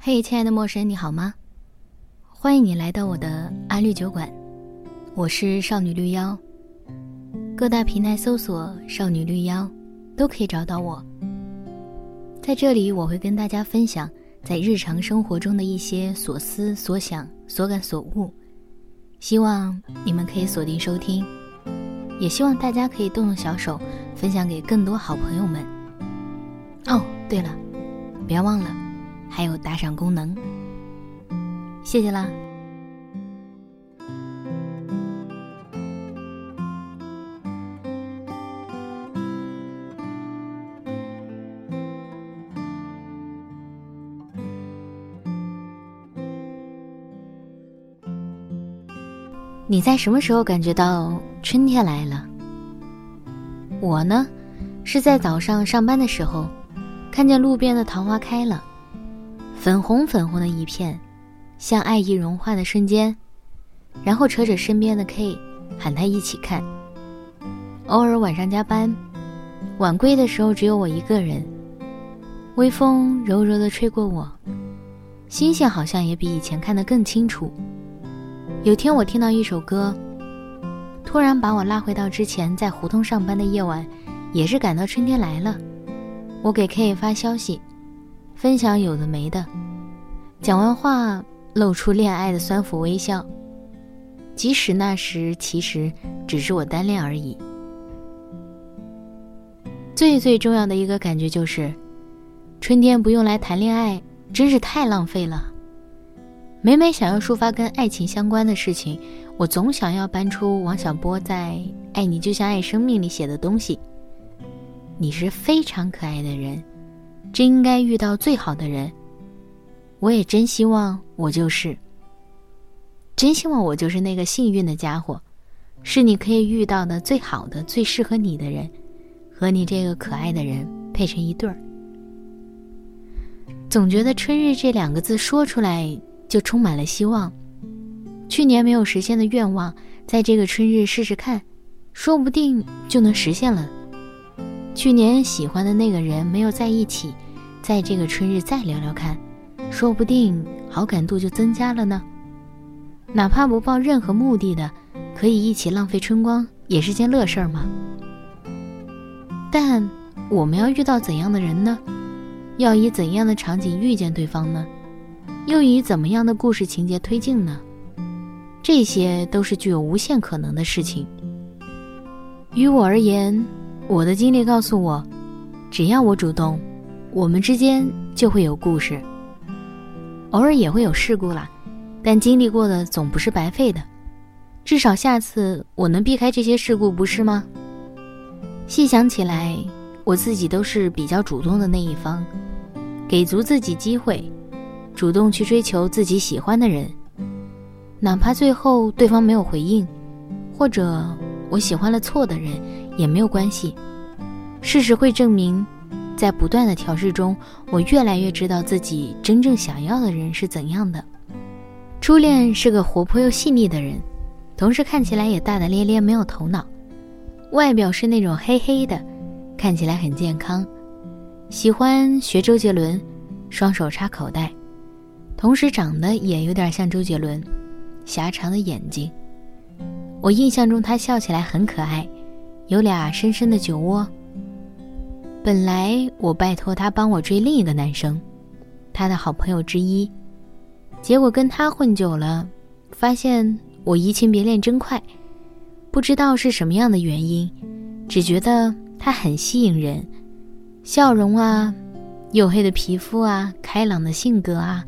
嘿，亲爱的陌生人，你好吗？欢迎你来到我的安绿酒馆，我是少女绿妖。各大平台搜索“少女绿妖”，都可以找到我。在这里，我会跟大家分享在日常生活中的一些所思所想、所感所悟，希望你们可以锁定收听，也希望大家可以动动小手，分享给更多好朋友们。哦，对了，别忘了。还有打赏功能，谢谢啦！你在什么时候感觉到春天来了？我呢，是在早上上班的时候，看见路边的桃花开了。粉红粉红的一片，像爱意融化的瞬间，然后扯着身边的 K，喊他一起看。偶尔晚上加班，晚归的时候只有我一个人，微风柔柔的吹过我，星星好像也比以前看得更清楚。有天我听到一首歌，突然把我拉回到之前在胡同上班的夜晚，也是感到春天来了。我给 K 发消息。分享有的没的，讲完话露出恋爱的酸腐微笑。即使那时其实只是我单恋而已。最最重要的一个感觉就是，春天不用来谈恋爱，真是太浪费了。每每想要抒发跟爱情相关的事情，我总想要搬出王小波在《爱你就像爱生命》里写的东西。你是非常可爱的人。真应该遇到最好的人，我也真希望我就是。真希望我就是那个幸运的家伙，是你可以遇到的最好的、最适合你的人，和你这个可爱的人配成一对儿。总觉得“春日”这两个字说出来就充满了希望。去年没有实现的愿望，在这个春日试试看，说不定就能实现了。去年喜欢的那个人没有在一起，在这个春日再聊聊看，说不定好感度就增加了呢。哪怕不抱任何目的的，可以一起浪费春光，也是件乐事儿嘛。但我们要遇到怎样的人呢？要以怎样的场景遇见对方呢？又以怎么样的故事情节推进呢？这些都是具有无限可能的事情。于我而言。我的经历告诉我，只要我主动，我们之间就会有故事。偶尔也会有事故啦，但经历过的总不是白费的。至少下次我能避开这些事故，不是吗？细想起来，我自己都是比较主动的那一方，给足自己机会，主动去追求自己喜欢的人，哪怕最后对方没有回应，或者我喜欢了错的人。也没有关系，事实会证明，在不断的调试中，我越来越知道自己真正想要的人是怎样的。初恋是个活泼又细腻的人，同时看起来也大大咧咧，没有头脑，外表是那种黑黑的，看起来很健康，喜欢学周杰伦，双手插口袋，同时长得也有点像周杰伦，狭长的眼睛。我印象中他笑起来很可爱。有俩深深的酒窝。本来我拜托他帮我追另一个男生，他的好朋友之一，结果跟他混久了，发现我移情别恋真快。不知道是什么样的原因，只觉得他很吸引人，笑容啊，黝黑的皮肤啊，开朗的性格啊，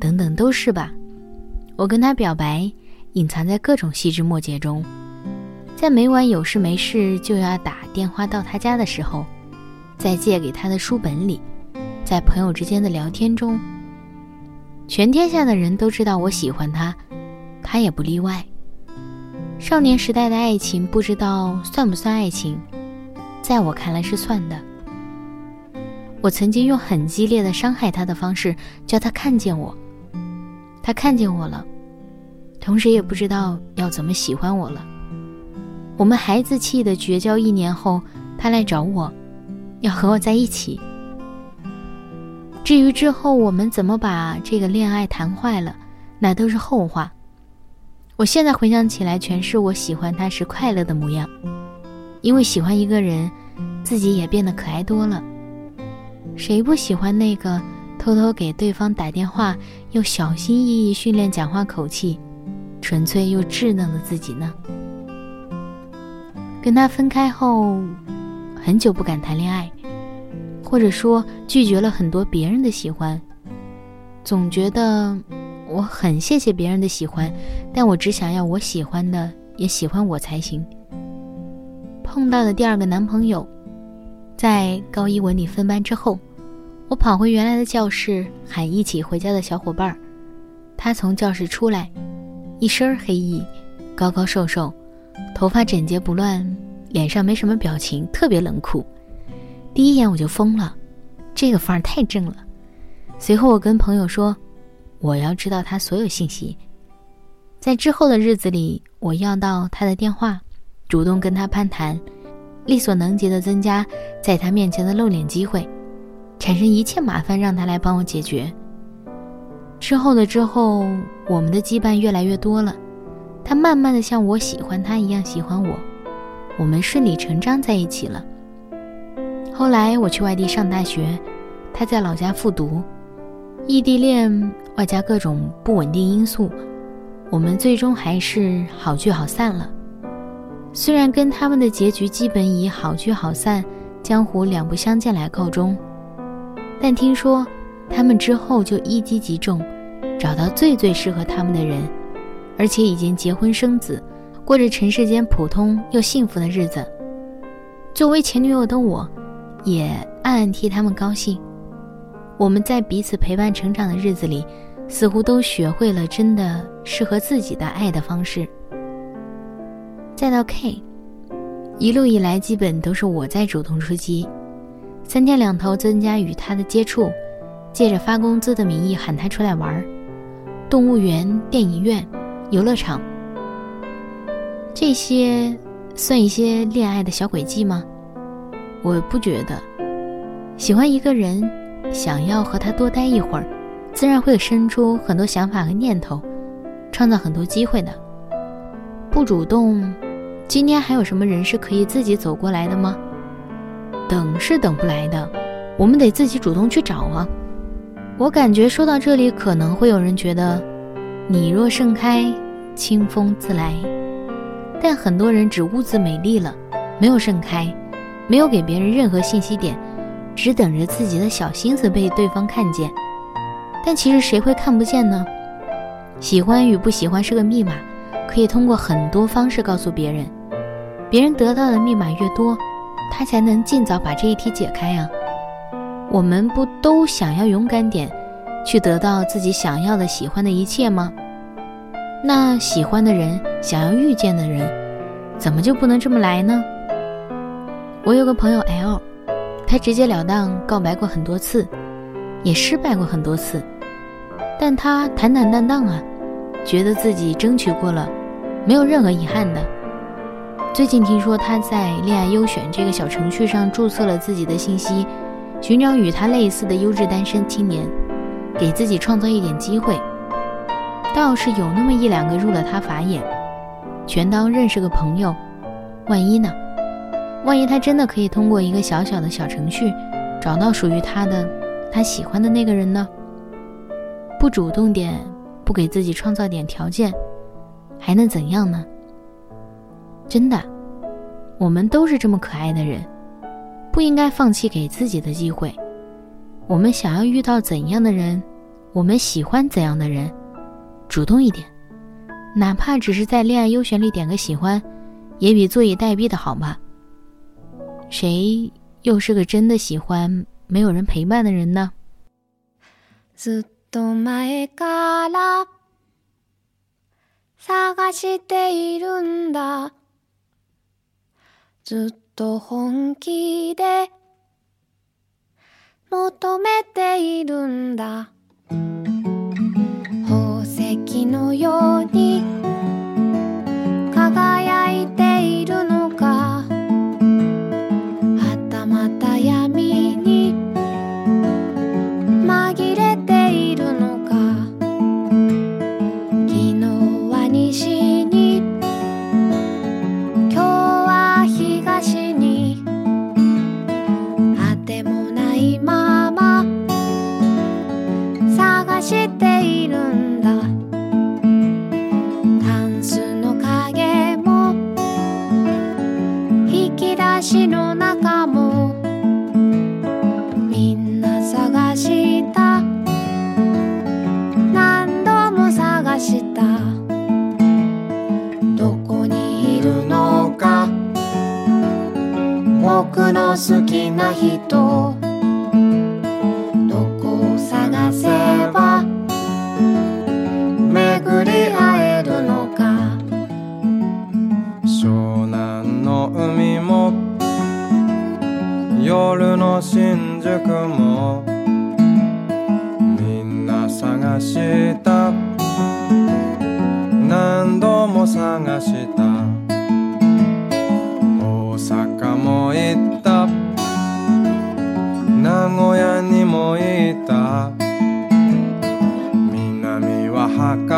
等等都是吧。我跟他表白，隐藏在各种细枝末节中。在每晚有事没事就要打电话到他家的时候，在借给他的书本里，在朋友之间的聊天中，全天下的人都知道我喜欢他，他也不例外。少年时代的爱情不知道算不算爱情，在我看来是算的。我曾经用很激烈的伤害他的方式叫他看见我，他看见我了，同时也不知道要怎么喜欢我了。我们孩子气的绝交一年后，他来找我，要和我在一起。至于之后我们怎么把这个恋爱谈坏了，那都是后话。我现在回想起来，全是我喜欢他时快乐的模样。因为喜欢一个人，自己也变得可爱多了。谁不喜欢那个偷偷给对方打电话，又小心翼翼训练讲话口气，纯粹又稚嫩的自己呢？跟他分开后，很久不敢谈恋爱。或者说拒绝了很多别人的喜欢，总觉得我很谢谢别人的喜欢，但我只想要我喜欢的也喜欢我才行。碰到的第二个男朋友，在高一文理分班之后，我跑回原来的教室喊一起回家的小伙伴儿。他从教室出来，一身黑衣，高高瘦瘦，头发整洁不乱，脸上没什么表情，特别冷酷。第一眼我就疯了，这个范儿太正了。随后我跟朋友说，我要知道他所有信息。在之后的日子里，我要到他的电话，主动跟他攀谈，力所能及的增加在他面前的露脸机会，产生一切麻烦让他来帮我解决。之后的之后，我们的羁绊越来越多了，他慢慢的像我喜欢他一样喜欢我，我们顺理成章在一起了。后来我去外地上大学，他在老家复读，异地恋外加各种不稳定因素，我们最终还是好聚好散了。虽然跟他们的结局基本以好聚好散、江湖两不相见来告终，但听说他们之后就一击即中，找到最最适合他们的人，而且已经结婚生子，过着尘世间普通又幸福的日子。作为前女友的我。也暗暗替他们高兴。我们在彼此陪伴成长的日子里，似乎都学会了真的适合自己的爱的方式。再到 K，一路以来基本都是我在主动出击，三天两头增加与他的接触，借着发工资的名义喊他出来玩儿，动物园、电影院、游乐场，这些算一些恋爱的小诡计吗？我不觉得，喜欢一个人，想要和他多待一会儿，自然会生出很多想法和念头，创造很多机会的。不主动，今天还有什么人是可以自己走过来的吗？等是等不来的，我们得自己主动去找啊。我感觉说到这里，可能会有人觉得，你若盛开，清风自来。但很多人只兀自美丽了，没有盛开。没有给别人任何信息点，只等着自己的小心思被对方看见。但其实谁会看不见呢？喜欢与不喜欢是个密码，可以通过很多方式告诉别人。别人得到的密码越多，他才能尽早把这一题解开啊。我们不都想要勇敢点，去得到自己想要的、喜欢的一切吗？那喜欢的人，想要遇见的人，怎么就不能这么来呢？我有个朋友 L，他直截了当告白过很多次，也失败过很多次，但他坦坦荡荡啊，觉得自己争取过了，没有任何遗憾的。最近听说他在恋爱优选这个小程序上注册了自己的信息，寻找与他类似的优质单身青年，给自己创造一点机会。倒是有那么一两个入了他法眼，全当认识个朋友，万一呢？万一他真的可以通过一个小小的小程序，找到属于他的、他喜欢的那个人呢？不主动点，不给自己创造点条件，还能怎样呢？真的，我们都是这么可爱的人，不应该放弃给自己的机会。我们想要遇到怎样的人，我们喜欢怎样的人，主动一点，哪怕只是在恋爱优选里点个喜欢，也比坐以待毙的好吧。谁又是个真的喜欢没有人陪伴的人呢？ずっと前から探しているんだ。ずっと本気で 求めているんだ。宝石のように屋にもいた。南は博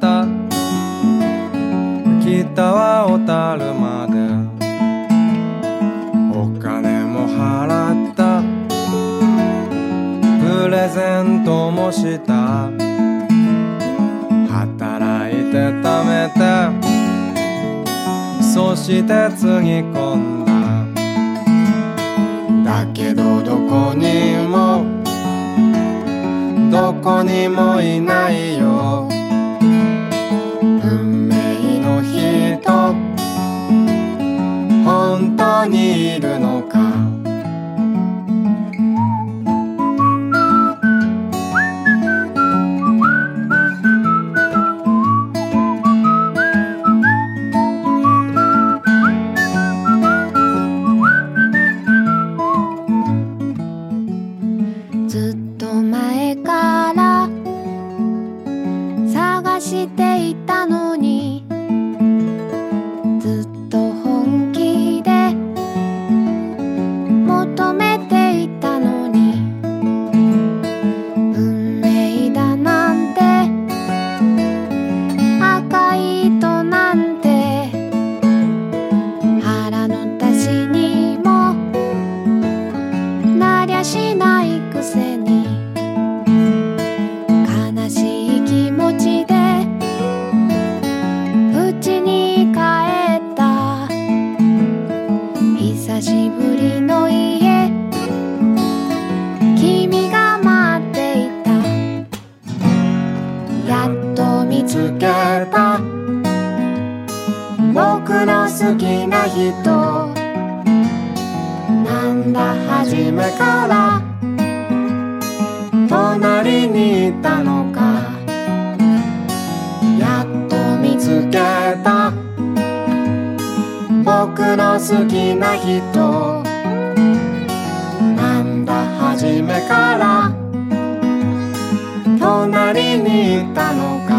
多。北は小樽まで。お金も払った。プレゼントもした。働いて貯めて。そしてつぎ込んだ。だけどどこにこにもいないよ。運命の人。本当にいるのか。好きな人。なんだ初めから。隣にいたのか。